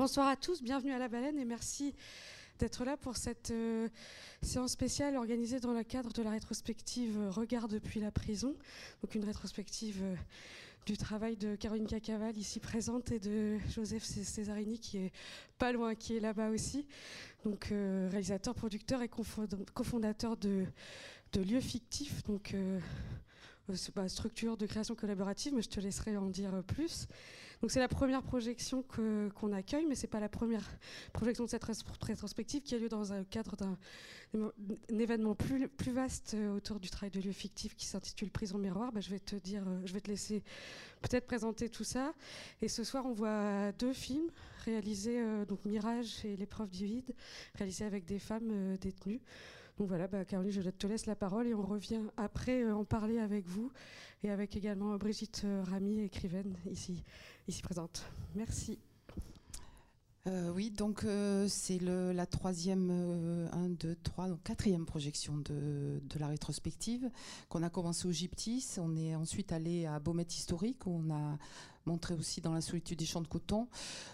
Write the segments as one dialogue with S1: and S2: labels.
S1: Bonsoir à tous, bienvenue à la baleine et merci d'être là pour cette euh, séance spéciale organisée dans le cadre de la rétrospective Regard depuis la prison. Donc une rétrospective euh, du travail de Caroline Cacaval ici présente et de Joseph Césarini qui est pas loin, qui est là-bas aussi. Donc euh, réalisateur, producteur et cofondateur de, Lieux Fictifs. Donc structure de création collaborative, mais je te laisserai en dire plus. Donc c'est la première projection qu'on accueille, mais c'est pas la première projection de cette rétrospective qui a lieu dans un cadre d'un événement plus, vaste euh, autour du travail de lieu fictif qui s'intitule Prison Miroir. Bah, je vais te dire, euh, je vais te laisser peut-être présenter tout ça. Et ce soir, on voit deux films réalisés, euh, donc Mirage et L'épreuve du vide, réalisés avec des femmes détenues. Donc voilà, bah, Caroline, je te laisse la parole et on revient après en parler avec vous et avec également Brigitte Ramy, écrivaine ici ici présente. Merci.
S2: Euh, oui, donc euh, c'est la troisième, euh, un, deux, trois, donc quatrième projection de, la rétrospective qu'on a commencé au Gyptis. On est ensuite allé à Beaumet Historique où on a montré aussi dans la solitude des champs de coton.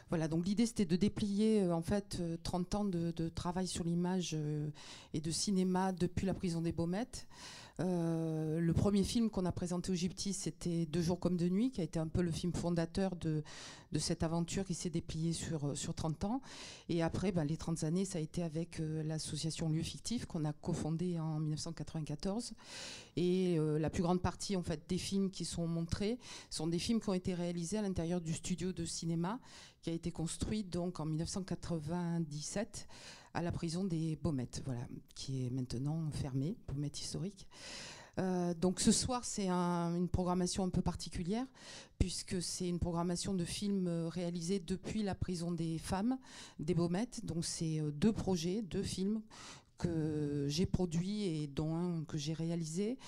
S2: Voilà, donc l'idée c'était de déplier en fait 30 ans de, de travail sur l'image et de cinéma depuis la prison des Baumettes. Euh, le premier film qu'on a présenté au Gyptis, c'était Deux jours comme de nuit, qui a été un peu le film fondateur de, cette aventure qui s'est dépliée sur, sur 30 ans. Et après, bah, les 30 années, ça a été avec euh, l'association Lieux Fictifs qu'on a cofondée en 1994. Et euh, la plus grande partie en fait, des films qui sont montrés sont des films qui ont été réalisés à l'intérieur du studio de cinéma qui a été construit donc en 1997 à la prison des Baumettes, voilà, qui est maintenant fermée, Baumettes historique. Euh, donc ce soir, c'est une programmation un peu particulière, puisque c'est une programmation de films euh, réalisés depuis la prison des femmes des Baumettes. Donc c'est euh, deux projets, deux films que j'ai produit et dont un que j'ai réalisé,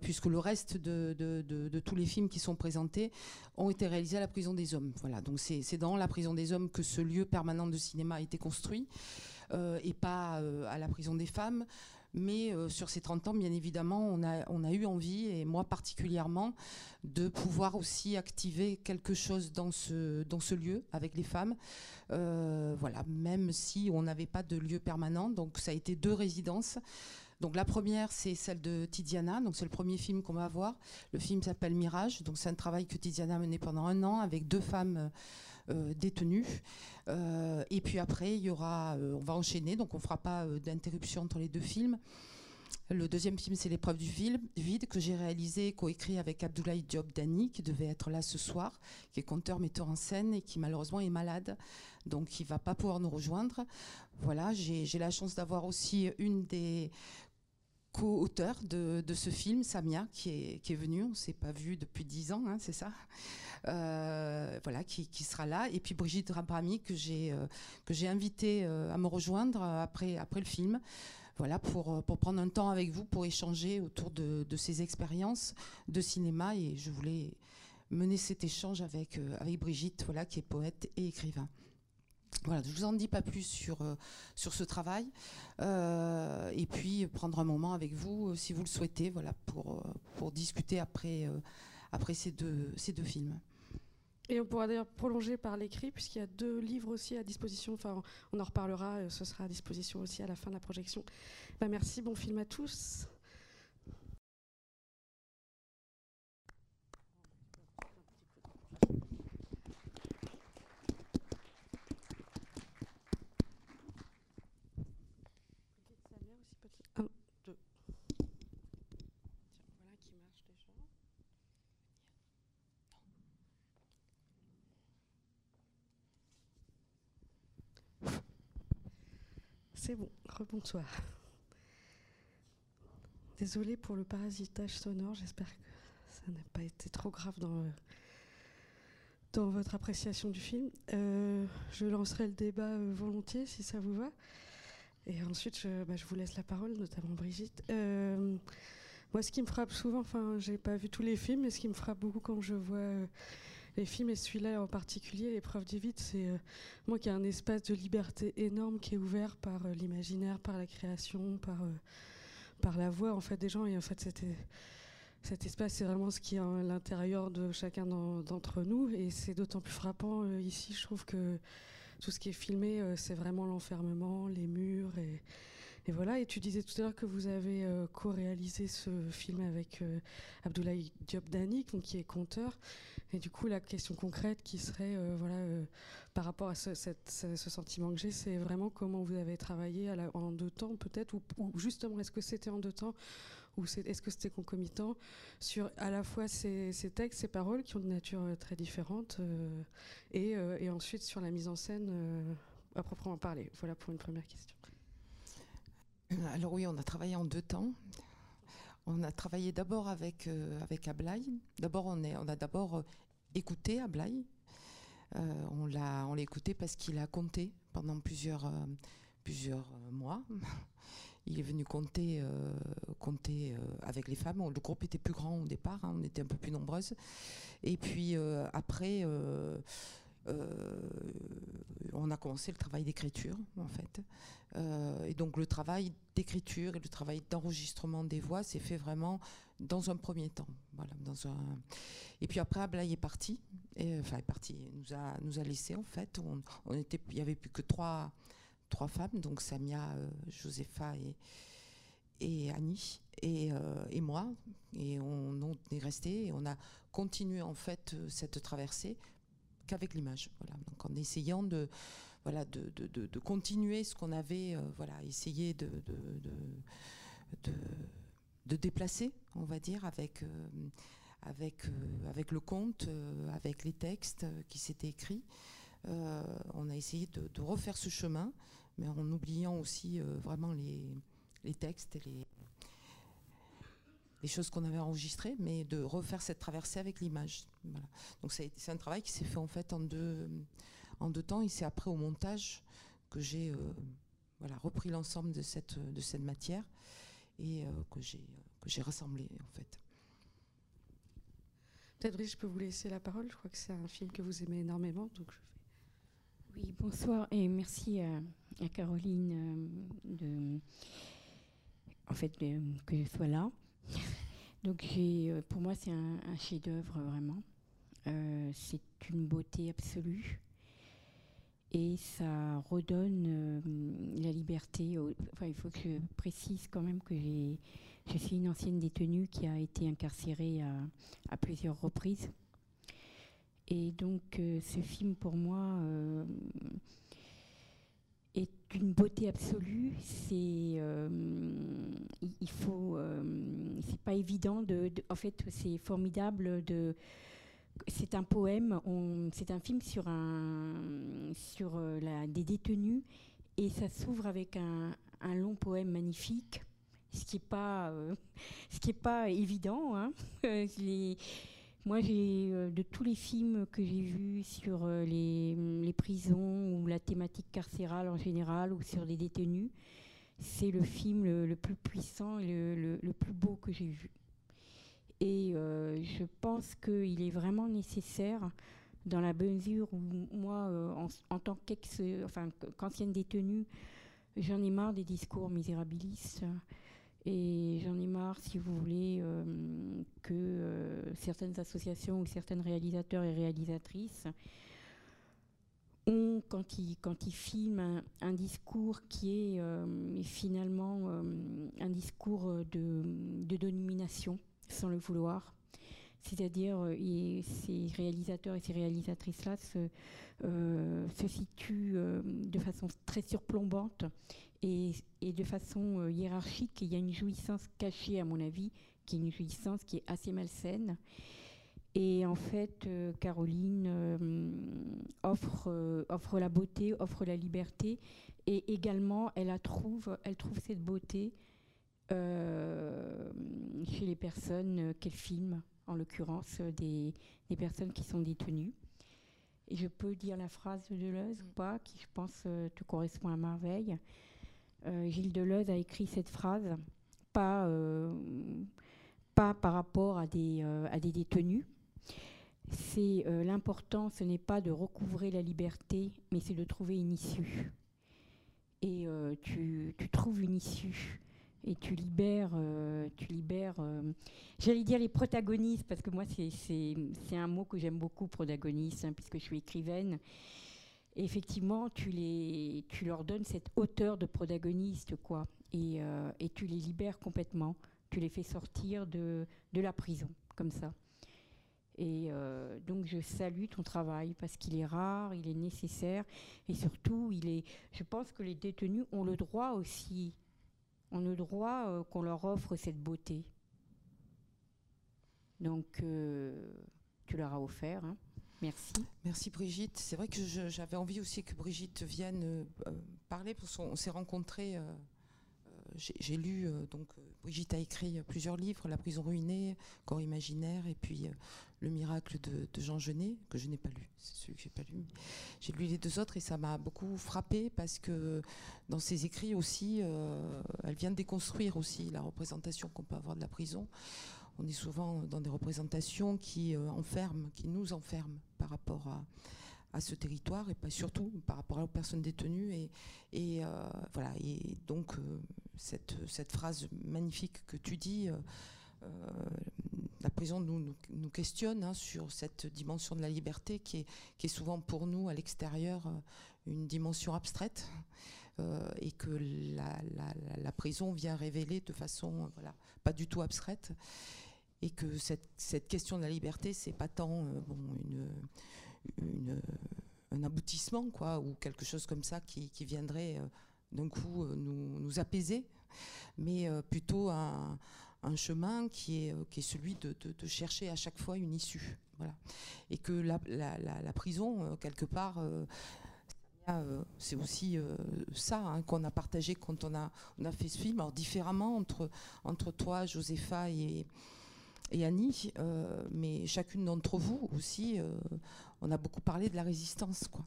S2: puisque le reste de, de, tous les films qui sont présentés ont été réalisés à la prison des hommes. Voilà, donc c'est dans la prison des hommes que ce lieu permanent de cinéma a été construit. Euh, et pas euh, à la prison des femmes. Mais euh, sur ces 30 ans, bien évidemment, on a, eu envie, et moi particulièrement, de pouvoir aussi activer quelque chose dans ce, lieu avec les femmes. voilà, même si on n'avait pas de lieu permanent. Donc ça a été deux résidences. Donc la première, c'est celle de Tidiana. Donc c'est le premier film qu'on va voir. Le film s'appelle Mirage. Donc c'est un travail que Tidiana a mené pendant un an avec deux femmes euh, détenues. Euh, et puis après, il y aura, euh, on va enchaîner. Donc on fera pas d'interruption entre les deux films. Le deuxième film, c'est L'épreuve du vide, que j'ai réalisé, coécrit avec Abdoulaye Diop Dani, qui devait être là ce soir, qui est conteur, metteur en scène et qui malheureusement est malade, donc il va pas pouvoir nous rejoindre. Voilà, j'ai la chance d'avoir aussi une des co-auteur de, ce film, Samia, qui est, qui est venue. On ne s'est pas vu depuis dix ans, hein, c'est ça euh, Voilà, qui, sera là. Et puis Brigitte Rabrami, que j'ai euh, j'ai invité euh, à me rejoindre après, après le film. Voilà, pour, pour prendre un temps avec vous, pour échanger autour de, de ces expériences de cinéma. Et je voulais mener cet échange avec, avec Brigitte, voilà, qui est poète et écrivain. Voilà, je vous en dis pas plus sur, euh, sur ce travail. Euh, et puis prendre un moment avec vous, euh, si vous le souhaitez, voilà, pour, pour discuter après, après ces, deux, ces deux films.
S1: Et on pourra d'ailleurs prolonger par l'écrit, puisqu'il y a deux livres aussi à disposition. Enfin, on en reparlera, ce sera à disposition aussi à la fin de la projection. Bah, merci, bon film à tous. C'est bon, rebonsoir. Désolée pour le parasitage sonore, j'espère que ça n'a pas été trop grave dans, dans votre appréciation du film. Euh, je lancerai le débat euh, volontiers si ça vous va. Et ensuite, je, bah, vous laisse la parole, notamment Brigitte. Euh, moi, ce qui me frappe souvent, enfin, j'ai pas vu tous les films, mais ce qui me frappe beaucoup quand je vois les films, et celui-là en particulier, L'épreuve du vide, c'est euh, moi qui ai un espace de liberté énorme qui est ouvert par euh, l'imaginaire, par la création, par, euh, par la voix en fait, des gens. Et en fait, cet espace, c'est vraiment ce qui est à l'intérieur de chacun d'entre nous. Et c'est d'autant plus frappant ici, je trouve que tout ce qui est filmé, c'est vraiment l'enfermement, les murs et, et voilà, et tu disais tout à l'heure que vous avez euh, co-réalisé ce film avec euh, Abdoulaye Diop qui est conteur. Et du coup, la question concrète qui serait, euh, voilà, par rapport à ce, sentiment que j'ai, c'est vraiment comment vous avez travaillé en deux temps, peut-être, ou, justement, est-ce que c'était en deux temps, ou est-ce que c'était concomitant, sur à la fois ces, textes, ces paroles qui ont de nature très différente, et, ensuite sur la mise en scène à proprement parler. Voilà pour une première question.
S2: Alors oui, on a travaillé en deux temps. On a travaillé d'abord avec, euh, avec. D'abord, on, a d'abord euh, écouté Ablaï. Euh, on l'a écouté parce qu'il a compté pendant plusieurs, plusieurs mois. Il est venu compter, compter avec les femmes. Le groupe était plus grand au départ, hein, on était un peu plus nombreuses. Et puis après, on a commencé le travail d'écriture, en fait. Euh, et donc le travail d'écriture et le travail d'enregistrement des voix s'est fait vraiment dans un premier temps. Voilà, dans un... Et puis après, Ablaï est parti. Et, enfin, est parti. nous a, nous a laissé en fait. On, était, il n'y avait plus que trois, trois femmes, donc Samia, euh, Josepha et, et Annie et, euh, et, moi. Et on, on est resté et on a continué en fait cette traversée qu'avec l'image. Voilà, donc en essayant de voilà, de, de, de, continuer ce qu'on avait euh, voilà, essayé de, de, déplacer, on va dire, avec, euh, avec, euh, avec le conte, avec les textes qui s'étaient écrits. on a essayé de, refaire ce chemin, mais en oubliant aussi vraiment les, les textes et les, les choses qu'on avait enregistrées, mais de refaire cette traversée avec l'image. Donc c'est un travail qui s'est fait en fait en deux, en deux temps. Et c'est après au montage que j'ai euh, voilà, repris l'ensemble de cette, de cette matière et euh, que j'ai que j'ai rassemblé en fait.
S1: Peut-être je peux vous laisser la parole. Je crois que c'est un film que vous aimez énormément, donc
S3: je Oui, bonsoir et merci à, Caroline euh, de, en fait, que je sois là. donc pour moi, c'est un, un chef-d'œuvre vraiment. c'est une beauté absolue et ça redonne euh, la liberté. enfin, il faut que je précise quand même que je suis une ancienne détenue qui a été incarcérée à, plusieurs reprises. Et donc, euh, ce film, pour moi, euh, est d'une beauté absolue. C'est, il, faut, c'est pas évident de, en fait, c'est formidable de c'est un poème, c'est un film sur, euh, des détenus et ça s'ouvre avec un, long poème magnifique, ce qui n'est pas, euh, pas évident. Hein. moi, euh, de tous les films que j'ai vus sur les, prisons ou la thématique carcérale en général ou sur les détenus, c'est le film le, plus puissant et le plus beau que j'ai vu. Et euh, je pense qu'il est vraiment nécessaire dans la mesure où moi, euh, en, tant qu'ancienne détenue, j'en ai marre des discours misérabilistes. Et j'en ai marre, si vous voulez, euh, que certaines associations ou certains réalisateurs et réalisatrices ont, quand ils, quand ils filment un, discours qui est finalement un discours de domination, sans le vouloir. C'est-à-dire, euh, ces réalisateurs et ces réalisatrices-là se, euh, situent euh, de façon très surplombante et, de façon hiérarchique. Il y a une jouissance cachée, à mon avis, qui est une jouissance qui est assez malsaine. Et en fait, Caroline offre, offre la beauté, offre la liberté, et également, elle, trouve, elle trouve cette beauté chez les personnes qu'elle filme, en l'occurrence des, des, personnes qui sont détenues. Et je peux dire la phrase de Deleuze ou pas, qui je pense euh, te correspond à merveille. Euh, Gilles Deleuze a écrit cette phrase, pas, pas par rapport à des, à des détenus. C'est l'important, ce n'est pas de recouvrer la liberté, mais c'est de trouver une issue. Et tu, tu, trouves une issue et tu libères, euh, tu libères euh, j'allais dire les protagonistes, parce que moi, c'est un mot que j'aime beaucoup, protagoniste, hein, puisque je suis écrivaine. Effectivement, tu, les, tu leur donnes cette hauteur de protagoniste, quoi. Et, euh, et, tu les libères complètement. Tu les fais sortir de, de la prison, comme ça. Et donc, je salue ton travail parce qu'il est rare, il est nécessaire. Et surtout, il est, je pense que les détenus ont le droit aussi ont le droit euh, qu'on leur offre cette beauté. Donc, euh, tu leur as offert. Hein. Merci.
S2: Merci Brigitte. C'est vrai que j'avais envie aussi que Brigitte vienne euh, parler parce qu'on s'est rencontrés j'ai lu, euh, donc euh, Brigitte a écrit plusieurs livres, La prison ruinée, Corps imaginaire, et puis euh, Le miracle de, Jean Genet, que je n'ai pas lu, c'est celui que j'ai pas lu. J'ai lu les deux autres et ça m'a beaucoup frappé parce que dans ses écrits aussi, elle vient de déconstruire aussi la représentation qu'on peut avoir de la prison. On est souvent dans des représentations qui enferment, qui nous enferment par rapport à, à ce territoire et pas surtout par rapport aux personnes détenues. Et, euh, voilà. Et donc, euh, cette, phrase magnifique que tu dis, euh, la prison nous, questionne hein, sur cette dimension de la liberté qui est, souvent pour nous à l'extérieur une dimension abstraite. et que la, prison vient révéler de façon voilà, pas du tout abstraite et que cette, question de la liberté c'est pas tant une, un aboutissement, quoi, ou quelque chose comme ça qui, viendrait euh, d'un coup euh, nous, apaiser, mais euh, plutôt un, chemin qui est, qui est celui de, chercher à chaque fois une issue. Voilà. Et que la, la, prison, quelque part, c'est aussi ça hein, qu'on a partagé quand on a, on a fait ce film, alors différemment entre, entre toi, Josépha et, et Annie, mais chacune d'entre vous aussi, on a beaucoup parlé de la résistance, quoi.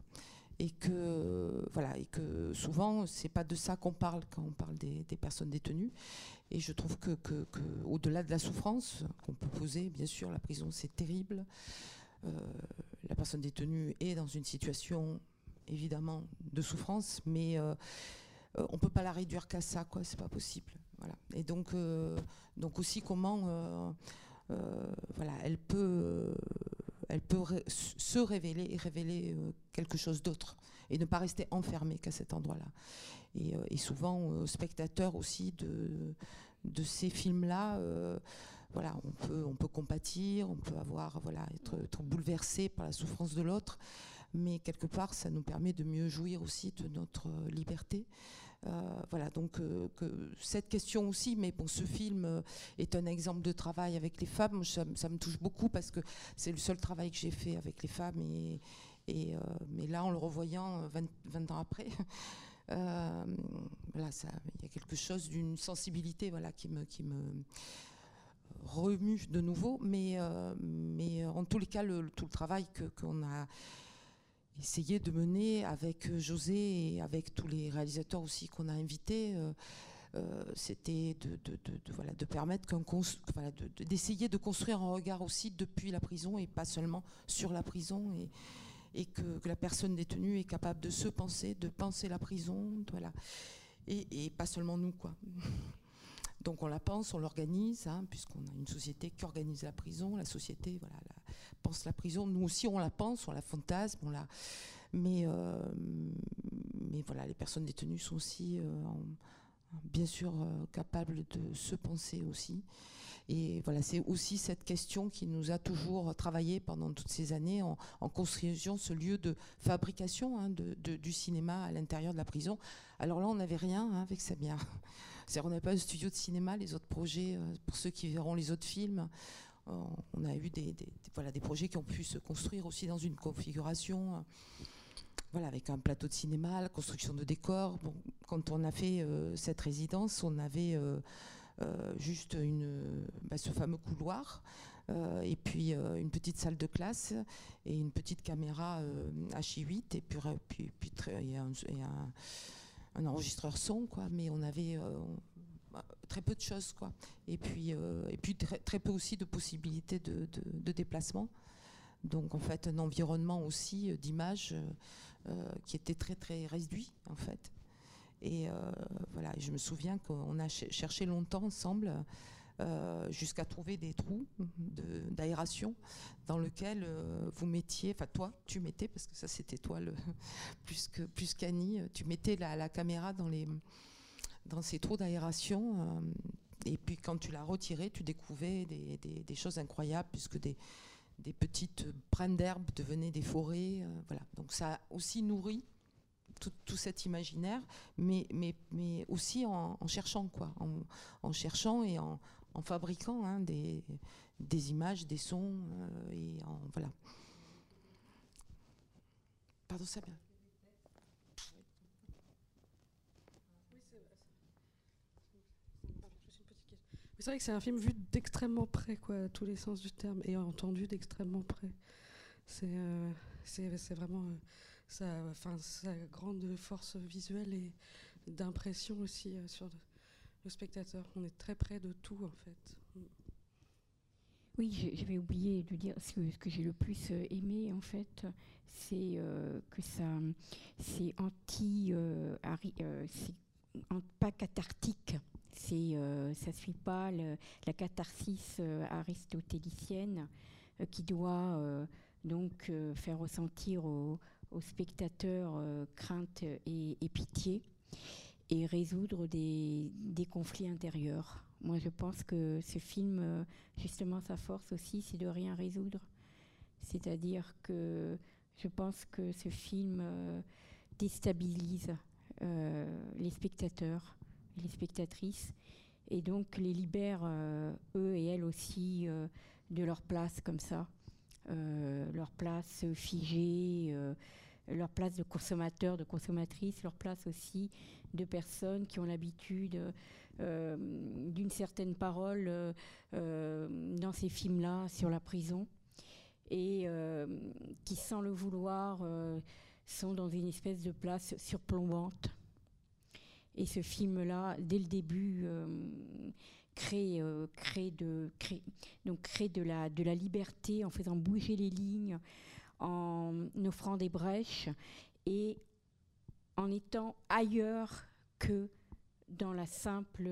S2: Et que, voilà, et que souvent, c'est pas de ça qu'on parle quand on parle des, personnes détenues. Et je trouve que, au-delà de la souffrance qu'on peut poser, bien sûr, la prison, c'est terrible. Euh, la personne détenue est dans une situation, évidemment, de souffrance, mais euh, euh, on peut pas la réduire qu'à ça, quoi. C'est pas possible. Voilà. Et donc, donc aussi comment, elle peut elle peut se révéler et révéler euh, quelque chose d'autre et ne pas rester enfermée qu'à cet endroit-là. Et, euh, souvent, aux spectateurs aussi de, ces films-là, euh, voilà, on peut, on peut compatir, on peut avoir, voilà, être bouleversé par la souffrance de l'autre, mais quelque part, ça nous permet de mieux jouir aussi de notre liberté. Euh, voilà, donc euh, que cette question aussi, mais bon, ce film euh, est un exemple de travail avec les femmes. Ça, me touche beaucoup parce que c'est le seul travail que j'ai fait avec les femmes. Et, mais là, en le revoyant 20, ans après, voilà, il y a quelque chose d'une sensibilité, voilà, qui me, remue de nouveau. Mais, en tous les cas, tout le travail que qu'on a essayer de mener avec euh, José et avec tous les réalisateurs aussi qu'on a invités. Euh, euh, c'était de, voilà, de permettre d'essayer de, construire un regard aussi depuis la prison et pas seulement sur la prison et, et que, la personne détenue est capable de se penser, de penser la prison, voilà, et, pas seulement nous quoi. Donc on la pense, on l'organise, hein, puisqu'on a une société qui organise la prison, la société voilà, pense la prison. Nous aussi on la pense, on la fantasme, on la... Mais, euh, mais voilà, les personnes détenues sont aussi euh, bien sûr euh, capables de se penser aussi. Et voilà, c'est aussi cette question qui nous a toujours travaillé pendant toutes ces années en, construisant ce lieu de fabrication hein, de, du cinéma à l'intérieur de la prison. Alors là, on n'avait rien hein, avec Samia. On n'avait pas de studio de cinéma, les autres projets, pour ceux qui verront les autres films, on a eu des, voilà, des projets qui ont pu se construire aussi dans une configuration. Euh, voilà, avec un plateau de cinéma, la construction de décors. Bon, quand on a fait cette résidence, on avait juste une, bah, ce fameux couloir et puis une petite salle de classe et une petite caméra H8 et puis, puis, puis un, un enregistreur son, quoi, mais on avait euh, très peu de choses, quoi. Et puis, euh, et puis très, très, peu aussi de possibilités de, de, déplacement. Donc en fait, un environnement aussi euh, d'image qui était très très réduit, en fait. Et voilà, je me souviens qu'on a cherché longtemps ensemble. jusqu'à trouver des trous d'aération dans lesquels vous mettiez, enfin toi, tu mettais, parce que ça c'était toi le, plus que plus qu'Annie, tu mettais la, caméra dans les dans ces trous d'aération et puis quand tu l'as retiré, tu découvrais des, choses incroyables, puisque des, petites brins d'herbe devenaient des forêts. Euh, voilà. Donc ça a aussi nourri tout, cet imaginaire, mais, aussi en, cherchant, quoi, en, cherchant et en, fabriquant hein, des, images, des sons, euh, et en, voilà. Pardon, ça
S1: C'est vrai que c'est un film vu d'extrêmement près, quoi, tous les sens du terme, et entendu d'extrêmement près. C'est euh, vraiment euh, sa, grande force visuelle et d'impression aussi euh, sur le, spectateur. On est très près de tout, en fait.
S3: Oui, j'avais oublié de dire ce que, que j'ai le plus aimé, en fait, c'est que ça, c'est anti, c'est pas cathartique c'est, euh, ça suit pas la catharsis euh, aristotélicienne euh, qui doit donc faire ressentir aux, spectateurs crainte et, pitié et résoudre des, conflits intérieurs. Moi, je pense que ce film, justement, sa force aussi, c'est de rien résoudre. C'est-à-dire que je pense que ce film déstabilise les spectateurs les spectatrices, et donc les libèrent, euh, eux et elles aussi, euh, de leur place comme ça, euh, leur place figée, leur place de consommateur, de consommatrice, leur place aussi de personnes qui ont l'habitude d'une certaine parole dans ces films-là sur la prison. Et qui, sans le vouloir, sont dans une espèce de place surplombante et ce film-là, dès le début, euh, crée, euh, crée de, la, de la liberté en faisant bouger les lignes, en offrant des brèches et en étant ailleurs que dans la simple,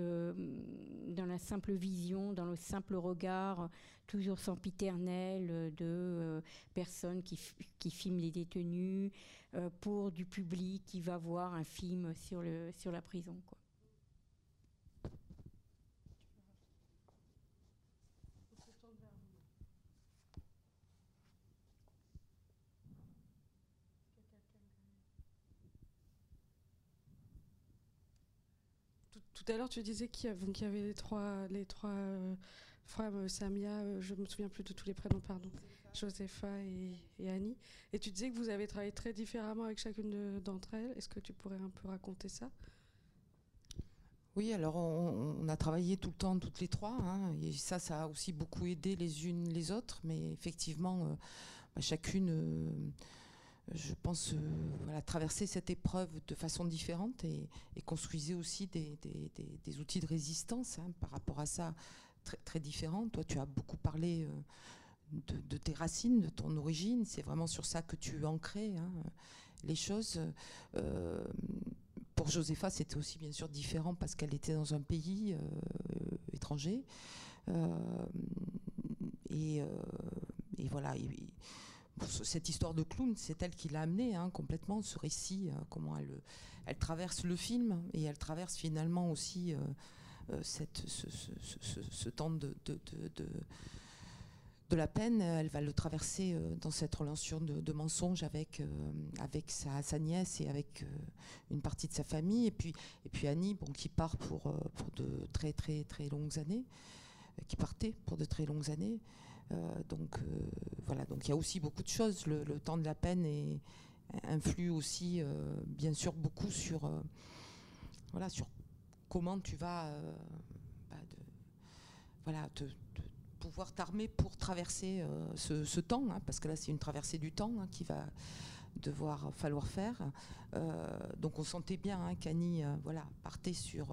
S3: dans la simple vision, dans le simple regard, toujours sempiternel de euh, personnes qui, qui, filment les détenus, euh, pour du public qui va voir un film sur, le, sur la prison.
S1: Tout, à l'heure, tu disais qu'il y, avait les trois, les trois euh, femmes, Samia, je ne me souviens plus de tous les prénoms, pardon. Josepha et, Annie. Et tu disais que vous avez travaillé très différemment avec chacune d'entre elles. Est-ce que tu pourrais un peu raconter ça?
S2: Oui, alors on, a travaillé tout le temps toutes les trois, hein, et ça, ça a aussi beaucoup aidé les unes les autres, mais effectivement, euh, bah, chacune, euh, je pense, euh, traversait cette épreuve de façon différente et, construisait aussi des, outils de résistance hein, par rapport à ça, très, très différents. Toi, tu as beaucoup parlé de, tes racines, de ton origine. C'est vraiment sur ça que tu ancrais hein, les choses. Euh, pour Josepha, c'était aussi bien sûr différent parce qu'elle était dans un pays euh, étranger. Euh, et, voilà. Cette histoire de clown, c'est elle qui l'a amené hein, complètement, ce récit, hein, comment elle, traverse le film et elle traverse finalement aussi cette, ce, temps de de la peine, elle va le traverser euh, dans cette relation de, mensonge avec, euh, avec sa, nièce et avec euh, une partie de sa famille. Et puis, et puis Annie, bon, qui part pour, pour de très très très longues années, qui partait pour de très longues années. Donc voilà, donc il y a aussi beaucoup de choses. Le, temps de la peine influe aussi, bien sûr, beaucoup sur, voilà, sur comment tu vas bah, voilà, te, pouvoir t'armer pour traverser euh, ce, temps, hein, parce que là c'est une traversée du temps hein, qui va devoir falloir faire. Euh, donc on sentait bien hein, qu'Annie euh, voilà, partait sur...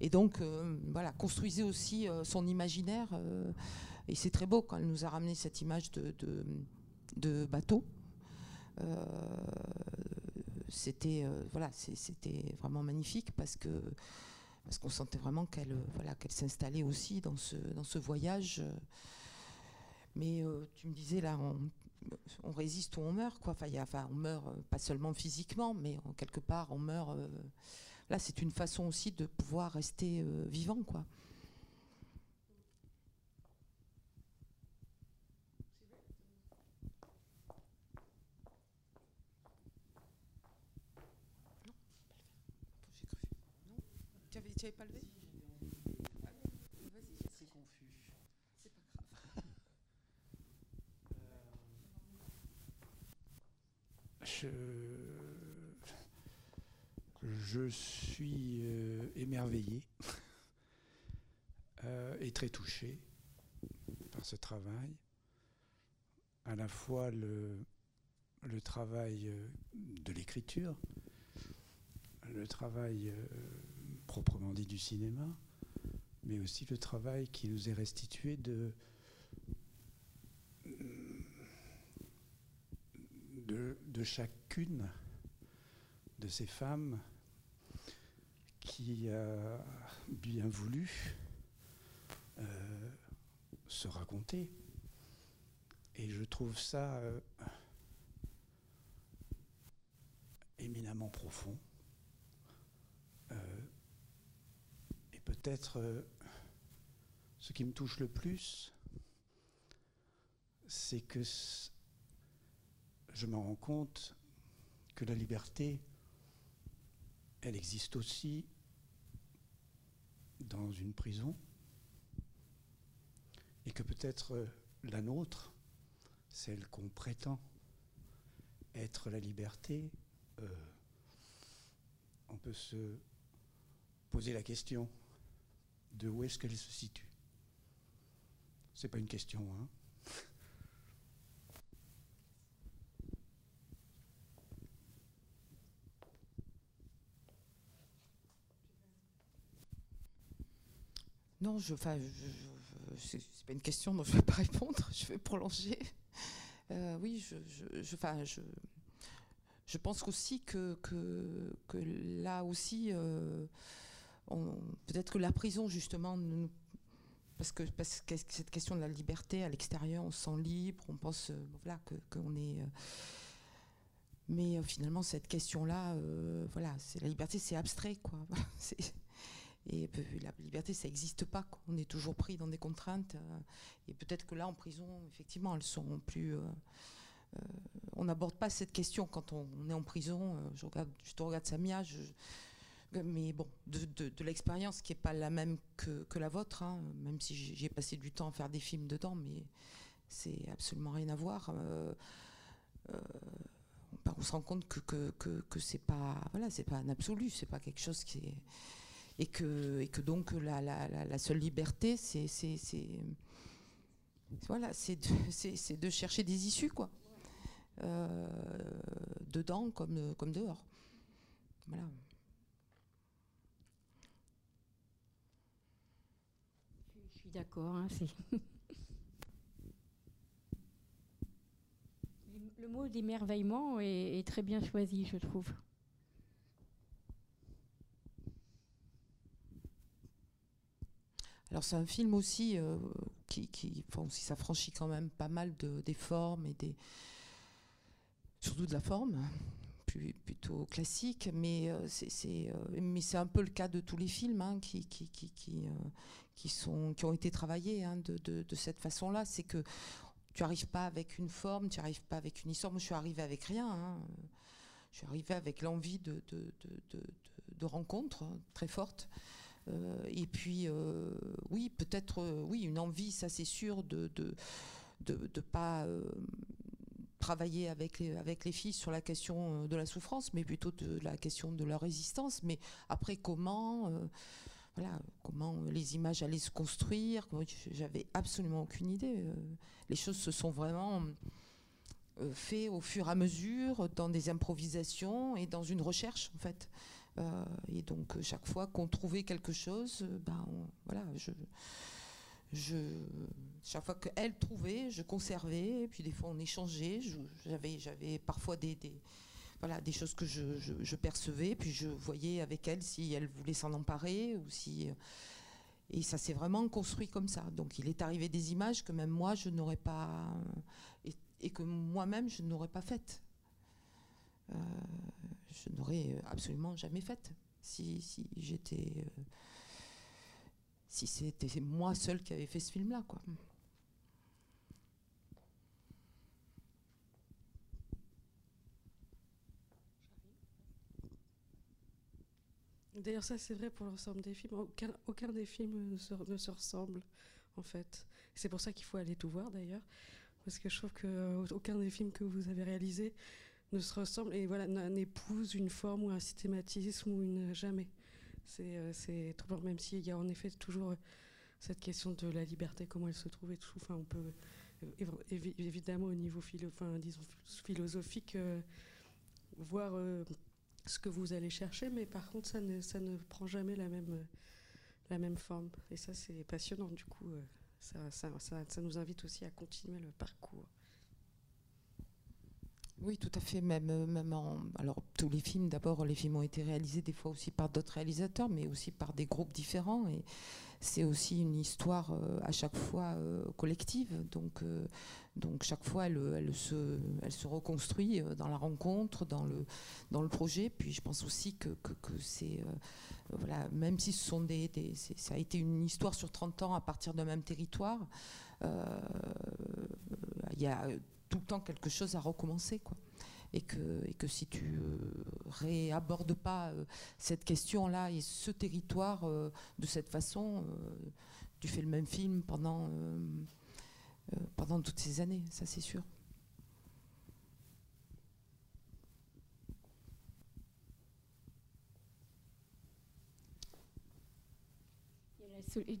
S2: et donc voilà, construisait aussi son imaginaire. Et c'est très beau quand elle nous a ramené cette image de, bateau. c'était voilà, c'était vraiment magnifique parce que parce qu'on sentait vraiment qu'elle voilà, qu'elle s'installait aussi dans ce, dans ce voyage. Mais tu me disais là, on, résiste ou on meurt, quoi. Enfin, y a, enfin, on meurt pas seulement physiquement, mais en quelque part, on meurt. là, c'est une façon aussi de pouvoir rester vivant, quoi. Tu n'avais pas levé Vas-y,
S4: c'est confus.
S2: C'est pas grave.
S4: Je, je suis euh, émerveillé euh, et très touché par ce travail. À la fois le, le travail euh, de l'écriture, le travail proprement dit du cinéma, mais aussi le travail qui nous est restitué de, de, chacune de ces femmes qui a bien voulu euh, se raconter. Et je trouve ça euh, éminemment profond. Euh, peut-être euh, ce qui me touche le plus, c'est que je me rends compte que la liberté, elle existe aussi dans une prison, et que peut-être euh, la nôtre, celle qu'on prétend être la liberté, euh, on peut se poser la question de où est-ce qu'elle se situe. C'est pas une question, hein
S2: Non, je, enfin, pas une question dont je vais pas répondre. Je vais prolonger. Euh, oui, je, pense aussi que là aussi, euh, peut-être que la prison, justement, parce que, que cette question de la liberté à l'extérieur, on se sent libre, on pense euh, voilà, qu'on est. Euh, mais euh, finalement, cette question-là, voilà, la liberté, c'est abstrait, quoi. et la liberté, ça n'existe pas. On est toujours pris dans des contraintes. et peut-être que là, en prison, effectivement, elles sont plus. on n'aborde pas cette question quand on, est en prison. je, regarde, je te regarde Samia, mais bon, de, l'expérience qui n'est pas la même que, la vôtre, hein, même si j'ai passé du temps à faire des films dedans, mais c'est absolument rien à voir. Euh, euh, on se rend compte que, que, que, c'est pas voilà pas un absolu c'est pas quelque chose qui est et que et que donc la, seule liberté c'est voilà c'est de, de chercher des issues quoi. Euh, dedans comme comme dehors. Voilà
S3: d'accord. Hein, le mot d'émerveillement est, très bien choisi, je trouve.
S2: Alors c'est un film aussi euh, qui, qui enfin, ça franchit quand même pas mal de, des formes et des surtout de la forme plutôt classique, mais euh, c'est euh, mais c'est un peu le cas de tous les films hein, euh, qui, ont été travaillés hein, de, cette façon-là. C'est que tu arrives pas avec une forme, tu arrives pas avec une histoire. Moi, je suis arrivée avec rien. Hein. Je suis arrivée avec l'envie de, de, hein, très fortes. et puis, oui, peut-être, oui, une envie, ça c'est sûr, de de de, pas travailler avec les, filles sur la question euh, de la souffrance, mais plutôt de la question de leur résistance. Mais après, comment, euh, voilà, comment les images allaient se construire, j'avais absolument aucune idée. Euh, les choses se sont vraiment faites au fur et à mesure, dans des improvisations et dans une recherche, en fait. et donc, chaque fois qu'on trouvait quelque chose, ben, voilà, je chaque fois qu'elle trouvait, je conservais, puis des fois on échangeait. J'avais, parfois des, choses que je, percevais, puis je voyais avec elle si elle voulait s'en emparer ou si. Et ça s'est vraiment construit comme ça. Donc il est arrivé des images que même moi je n'aurais pas. Et, que moi-même je n'aurais pas faites. Euh, je n'aurais absolument jamais faites si, si j'étais. Euh, si c'était moi seule qui avait fait ce film-là, quoi.
S1: D'ailleurs, ça c'est vrai pour l'ensemble des films. Aucun, aucun des films ne se, ne se, ressemble, en fait. C'est pour ça qu'il faut aller tout voir, d'ailleurs. Parce que je trouve qu'aucun euh, des films que vous avez réalisés ne se ressemble et voilà, n'épouse une forme ou un systématisme ou une. Jamais. C'est euh, même s'il y a en effet toujours cette question de la liberté, comment elle se trouve et tout. Enfin, on peut euh, évidemment au niveau philo, enfin, disons, philosophique voir ce que vous allez chercher, mais par contre, ça ne, ça ne prend jamais la même, la même forme. Et ça, c'est passionnant, du coup. Euh, ça, ça, ça, nous invite aussi à continuer le parcours.
S2: Oui, tout à fait. Même, même en, alors tous les films, d'abord, les films ont été réalisés des fois aussi par d'autres réalisateurs, mais aussi par des groupes différents. Et c'est aussi une histoire euh, à chaque fois euh, collective. Donc, euh, donc chaque fois, elle, se, elle se reconstruit dans la rencontre, dans le, dans le projet. Puis je pense aussi que, que, c'est. voilà, même si ce sont des ça a été une histoire sur 30 ans à partir d'un même territoire, il y a tout le temps quelque chose à recommencer. Quoi et que, et que si tu euh, réabordes pas euh, cette question-là et ce territoire euh, de cette façon, tu fais le même film pendant, pendant toutes ces années, ça c'est sûr.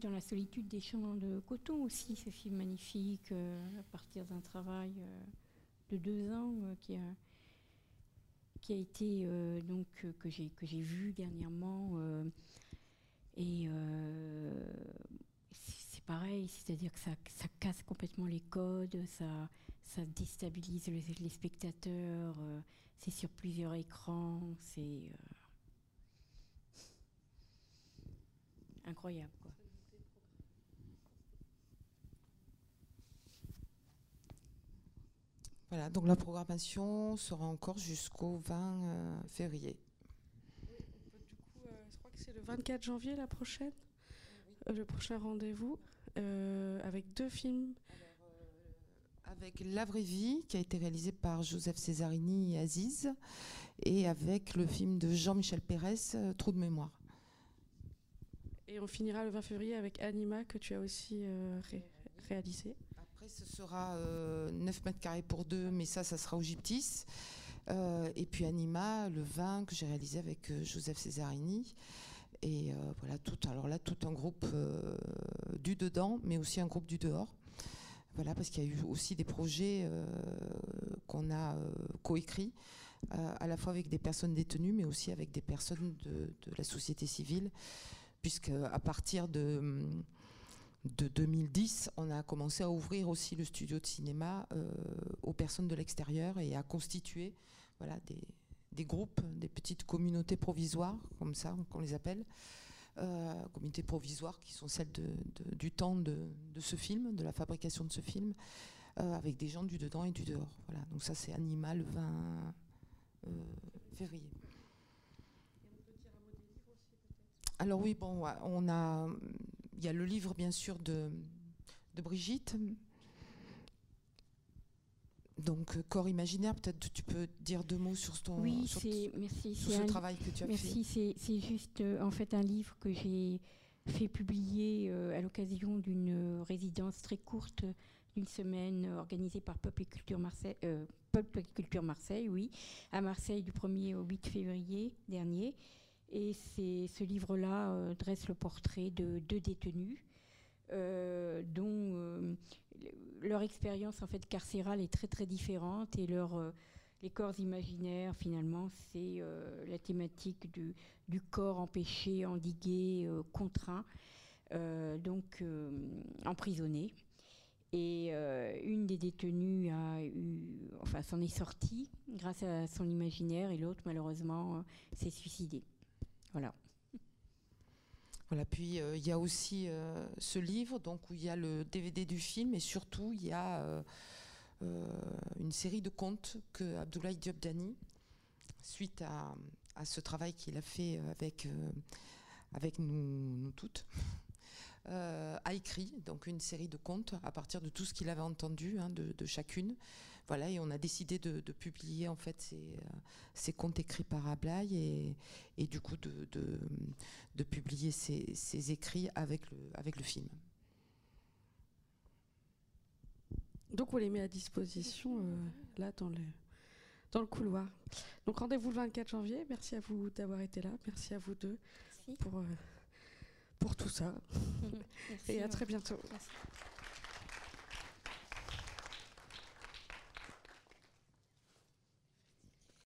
S3: Dans la solitude des champs de coton aussi, ce film magnifique, à partir d'un travail de deux ans qui a qui a été euh, donc euh, que j'ai que j'ai vu dernièrement euh, et c'est pareil, c'est-à-dire que ça, ça, casse complètement les codes, ça, ça déstabilise les, les spectateurs, c'est sur plusieurs écrans, c'est incroyable. Quoi.
S2: Voilà, donc la programmation sera encore jusqu'au 20 euh, février.
S1: Du coup, euh, je crois que c'est le 24 janvier la prochaine, euh, le prochain rendez-vous, avec deux films.
S2: avec La vraie vie, qui a été réalisé par Joseph Cesarini et Aziz, et avec le film de Jean-Michel Pérez, Trou de mémoire.
S1: Et on finira le 20 février avec Anima, que tu as aussi réalisé
S2: ce sera 9 euh, mètres carrés pour deux, mais ça, ça sera au Gyptis. Euh, et puis Anima, le vin que j'ai réalisé avec euh, Joseph Cesarini. Et voilà, tout, alors là, tout un groupe du dedans, mais aussi un groupe du dehors. Voilà, parce qu'il y a eu aussi des projets qu'on a coécrits, à la fois avec des personnes détenues, mais aussi avec des personnes de, la société civile, puisque à partir de de 2010, on a commencé à ouvrir aussi le studio de cinéma euh, aux personnes de l'extérieur et à constituer voilà, des, groupes, des petites communautés provisoires, comme ça qu'on les appelle, euh, communautés provisoires qui sont celles du temps de, ce film, de la fabrication de ce film, euh, avec des gens du dedans et du dehors. Voilà. Donc ça c'est Animal 20 février. Alors oui, bon, on a il y a le livre, bien sûr, de, de Brigitte. Donc, euh, corps imaginaire, peut-être tu peux dire deux mots sur, ton,
S3: oui, sur, merci,
S2: ce travail que tu as
S3: merci,
S2: fait.
S3: Merci, c'est juste euh, en fait un livre que j'ai fait publier euh, à l'occasion d'une résidence très courte d'une semaine organisée par Peuple et Culture Marseille, Peuple et Culture Marseille, oui, à Marseille du 1er au 8 février dernier. Et ce livre-là euh, dresse le portrait de deux détenus euh, dont euh, leur expérience en fait carcérale est très très différente et leur les corps imaginaires finalement c'est la thématique du, corps empêché, endigué, contraint, donc emprisonné. Et une des détenues a enfin, s'en est sortie grâce à son imaginaire et l'autre, malheureusement, s'est suicidée. Voilà.
S2: Voilà, puis il y a aussi ce livre donc, où il y a le DVD du film et surtout il y a une série de contes que Abdoulaye Diop Dani, suite à, à ce travail qu'il a fait avec, euh, avec nous, toutes, euh, a écrit donc une série de contes à partir de tout ce qu'il avait entendu hein, de, chacune. Voilà, et on a décidé de, de publier en fait ces, euh, ces, contes écrits par Ablaï et, et du coup de, de publier ces, ces, écrits avec le, avec le film.
S1: Donc on les met à disposition euh, là dans le dans le couloir. Donc rendez-vous le 24 janvier. Merci à vous d'avoir été là. Merci à vous deux pour, euh, pour tout ça. Et à très bientôt. Merci.